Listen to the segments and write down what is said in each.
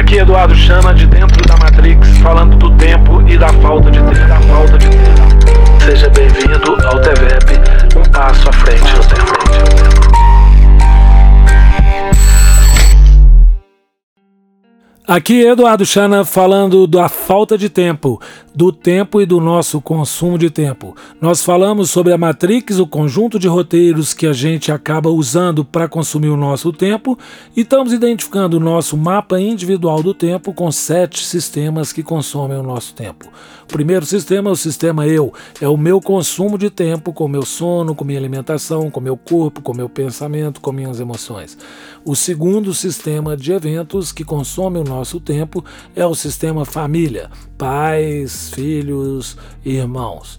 Aqui Eduardo Chama de dentro da Matrix, falando do tempo e da falta de tempo. Da falta de tempo. Seja bem-vindo ao TVEP, um passo à frente no tempo. Aqui Eduardo Chana falando da falta de tempo, do tempo e do nosso consumo de tempo. Nós falamos sobre a Matrix, o conjunto de roteiros que a gente acaba usando para consumir o nosso tempo, e estamos identificando o nosso mapa individual do tempo com sete sistemas que consomem o nosso tempo. O primeiro sistema é o sistema eu, é o meu consumo de tempo com meu sono, com minha alimentação, com meu corpo, com meu pensamento, com minhas emoções. O segundo sistema de eventos que consome o nosso tempo é o sistema família, pais, filhos, irmãos.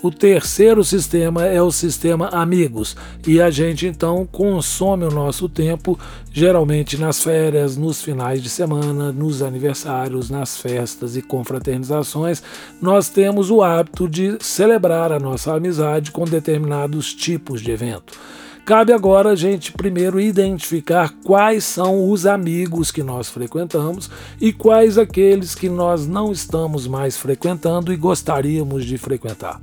O terceiro sistema é o sistema amigos, e a gente então consome o nosso tempo geralmente nas férias, nos finais de semana, nos aniversários, nas festas e confraternizações. Nós temos o hábito de celebrar a nossa amizade com determinados tipos de evento. Cabe agora a gente primeiro identificar quais são os amigos que nós frequentamos e quais aqueles que nós não estamos mais frequentando e gostaríamos de frequentar.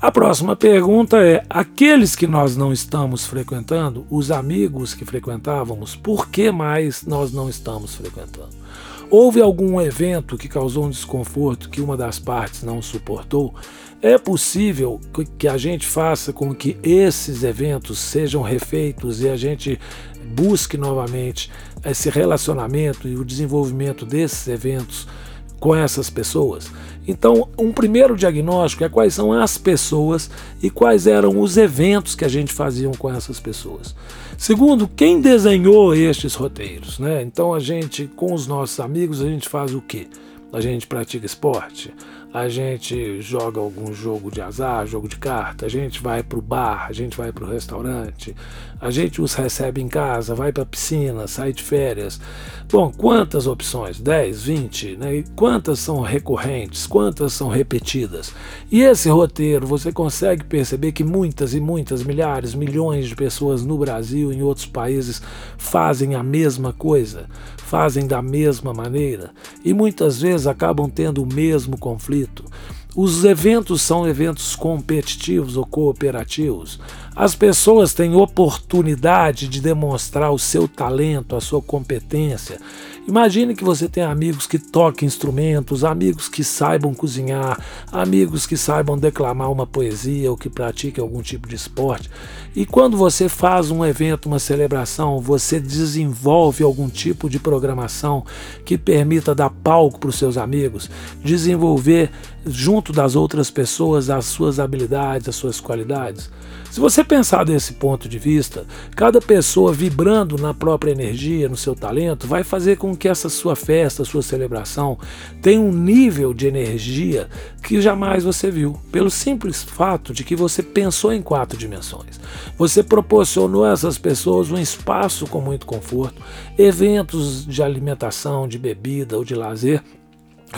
A próxima pergunta é: aqueles que nós não estamos frequentando, os amigos que frequentávamos, por que mais nós não estamos frequentando? Houve algum evento que causou um desconforto que uma das partes não suportou? É possível que a gente faça com que esses eventos sejam refeitos e a gente busque novamente esse relacionamento e o desenvolvimento desses eventos com essas pessoas? Então, um primeiro diagnóstico é quais são as pessoas e quais eram os eventos que a gente fazia com essas pessoas. Segundo, quem desenhou estes roteiros, né? Então, a gente com os nossos amigos, a gente faz o quê? A gente pratica esporte, a gente joga algum jogo de azar, jogo de carta, a gente vai para o bar, a gente vai para o restaurante, a gente os recebe em casa, vai para a piscina, sai de férias. Bom, quantas opções? 10, 20, né? E quantas são recorrentes? Quantas são repetidas? E esse roteiro, você consegue perceber que muitas e muitas, milhares, milhões de pessoas no Brasil e em outros países fazem a mesma coisa, fazem da mesma maneira e muitas vezes acabam tendo o mesmo conflito os eventos são eventos competitivos ou cooperativos. As pessoas têm oportunidade de demonstrar o seu talento, a sua competência. Imagine que você tem amigos que toquem instrumentos, amigos que saibam cozinhar, amigos que saibam declamar uma poesia ou que pratiquem algum tipo de esporte. E quando você faz um evento, uma celebração, você desenvolve algum tipo de programação que permita dar palco para os seus amigos, desenvolver junto das outras pessoas as suas habilidades, as suas qualidades. Se você pensar desse ponto de vista, cada pessoa vibrando na própria energia, no seu talento, vai fazer com que essa sua festa, sua celebração, tenha um nível de energia que jamais você viu, pelo simples fato de que você pensou em quatro dimensões. Você proporcionou a essas pessoas um espaço com muito conforto, eventos de alimentação, de bebida ou de lazer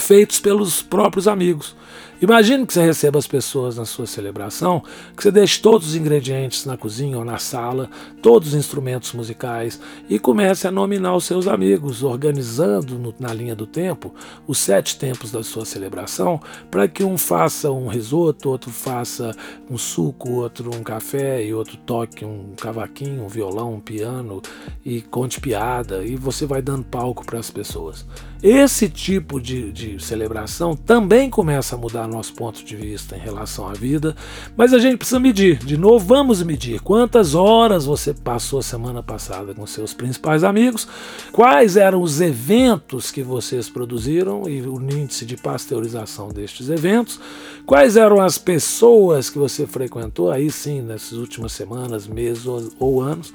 feitos pelos próprios amigos. Imagine que você receba as pessoas na sua celebração, que você deixe todos os ingredientes na cozinha ou na sala, todos os instrumentos musicais e comece a nominar os seus amigos, organizando no, na linha do tempo os sete tempos da sua celebração, para que um faça um risoto, outro faça um suco, outro um café e outro toque um cavaquinho, um violão, um piano e conte piada e você vai dando palco para as pessoas. Esse tipo de, de celebração também começa a mudar nosso ponto de vista em relação à vida, mas a gente precisa medir. De novo, vamos medir. Quantas horas você passou semana passada com seus principais amigos, quais eram os eventos que vocês produziram e o índice de pasteurização destes eventos, quais eram as pessoas que você frequentou aí sim nessas últimas semanas, meses ou, ou anos?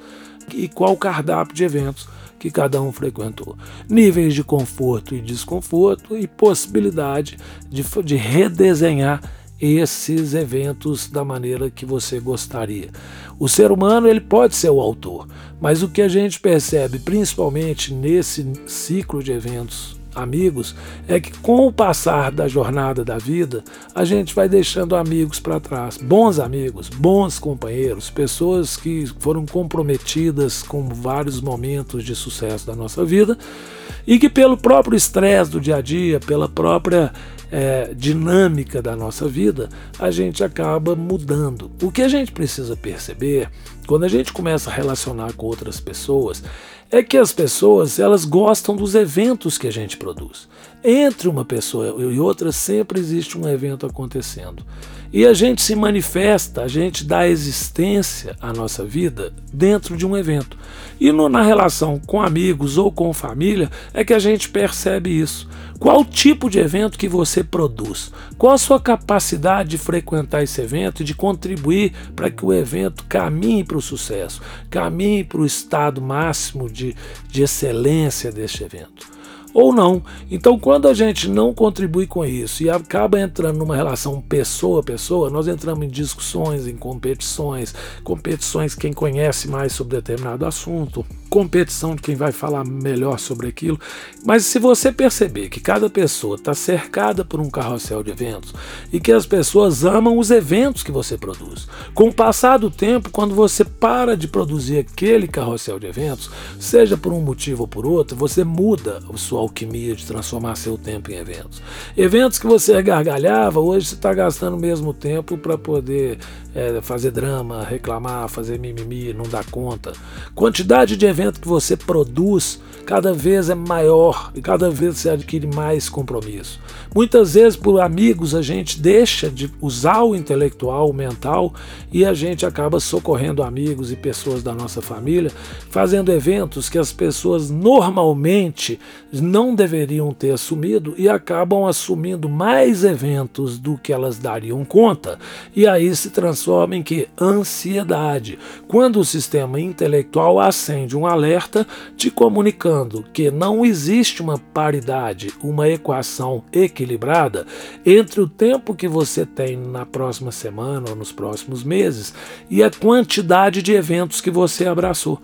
E qual o cardápio de eventos que cada um frequentou, níveis de conforto e desconforto e possibilidade de, de redesenhar esses eventos da maneira que você gostaria. O ser humano ele pode ser o autor, mas o que a gente percebe principalmente nesse ciclo de eventos amigos é que com o passar da jornada da vida, a gente vai deixando amigos para trás, bons amigos, bons companheiros, pessoas que foram comprometidas com vários momentos de sucesso da nossa vida e que pelo próprio estresse do dia a dia, pela própria é, dinâmica da nossa vida, a gente acaba mudando. O que a gente precisa perceber quando a gente começa a relacionar com outras pessoas é que as pessoas elas gostam dos eventos que a gente produz. Entre uma pessoa e outra sempre existe um evento acontecendo. E a gente se manifesta, a gente dá existência à nossa vida dentro de um evento. E no, na relação com amigos ou com família é que a gente percebe isso. Qual tipo de evento que você produz? Qual a sua capacidade de frequentar esse evento e de contribuir para que o evento caminhe para o sucesso, caminhe para o estado máximo de, de excelência deste evento? ou não. Então, quando a gente não contribui com isso e acaba entrando numa relação pessoa a pessoa, nós entramos em discussões, em competições, competições quem conhece mais sobre determinado assunto, competição de quem vai falar melhor sobre aquilo. Mas se você perceber que cada pessoa está cercada por um carrossel de eventos e que as pessoas amam os eventos que você produz, com o passar do tempo, quando você para de produzir aquele carrossel de eventos, seja por um motivo ou por outro, você muda a sua alquimia de transformar seu tempo em eventos. Eventos que você gargalhava, hoje você está gastando o mesmo tempo para poder é, fazer drama, reclamar, fazer mimimi, não dar conta. Quantidade de eventos que você produz cada vez é maior e cada vez você adquire mais compromisso. Muitas vezes, por amigos, a gente deixa de usar o intelectual, o mental, e a gente acaba socorrendo amigos e pessoas da nossa família, fazendo eventos que as pessoas normalmente não deveriam ter assumido e acabam assumindo mais eventos do que elas dariam conta, e aí se transforma em que? Ansiedade. Quando o sistema intelectual acende um alerta te comunicando que não existe uma paridade, uma equação equilibrada entre o tempo que você tem na próxima semana ou nos próximos meses e a quantidade de eventos que você abraçou.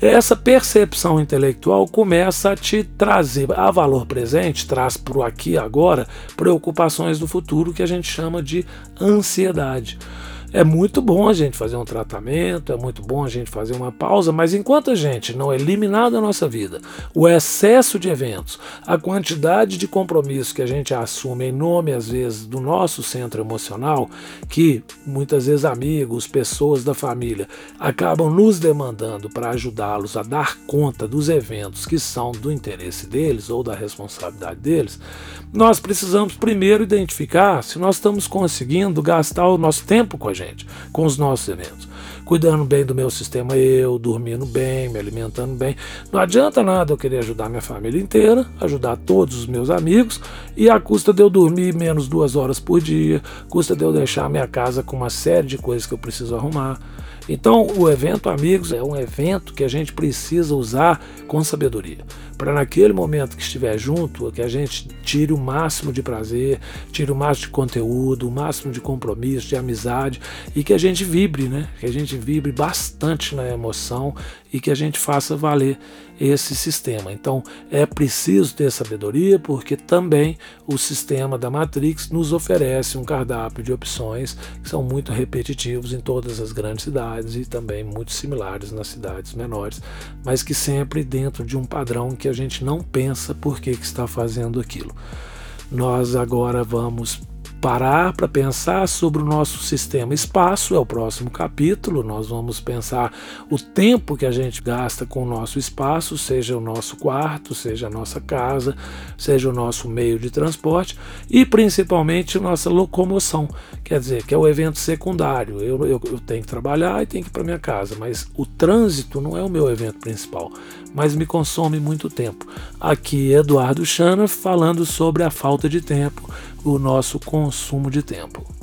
Essa percepção intelectual começa a te trazer a valor presente, traz para o aqui e agora preocupações do futuro que a gente chama de ansiedade. É muito bom a gente fazer um tratamento, é muito bom a gente fazer uma pausa, mas enquanto a gente não eliminar da nossa vida o excesso de eventos, a quantidade de compromisso que a gente assume em nome, às vezes, do nosso centro emocional, que muitas vezes amigos, pessoas da família acabam nos demandando para ajudá-los a dar conta dos eventos que são do interesse deles ou da responsabilidade deles, nós precisamos primeiro identificar se nós estamos conseguindo gastar o nosso tempo com a gente, com os nossos eventos. Cuidando bem do meu sistema eu, dormindo bem, me alimentando bem. Não adianta nada eu querer ajudar minha família inteira, ajudar todos os meus amigos, e a custa de eu dormir menos duas horas por dia, custa de eu deixar minha casa com uma série de coisas que eu preciso arrumar. Então, o evento Amigos é um evento que a gente precisa usar com sabedoria para naquele momento que estiver junto, que a gente tire o máximo de prazer, tire o máximo de conteúdo, o máximo de compromisso, de amizade e que a gente vibre, né? Que a gente vibre bastante na emoção e que a gente faça valer esse sistema. Então é preciso ter sabedoria, porque também o sistema da Matrix nos oferece um cardápio de opções que são muito repetitivos em todas as grandes cidades e também muito similares nas cidades menores, mas que sempre dentro de um padrão que a gente não pensa por que, que está fazendo aquilo. Nós agora vamos parar para pensar sobre o nosso sistema espaço, é o próximo capítulo. Nós vamos pensar o tempo que a gente gasta com o nosso espaço, seja o nosso quarto, seja a nossa casa, seja o nosso meio de transporte e principalmente nossa locomoção, quer dizer, que é o evento secundário. Eu, eu, eu tenho que trabalhar e tenho que ir para minha casa, mas o trânsito não é o meu evento principal, mas me consome muito tempo. Aqui Eduardo Chana falando sobre a falta de tempo o nosso consumo de tempo.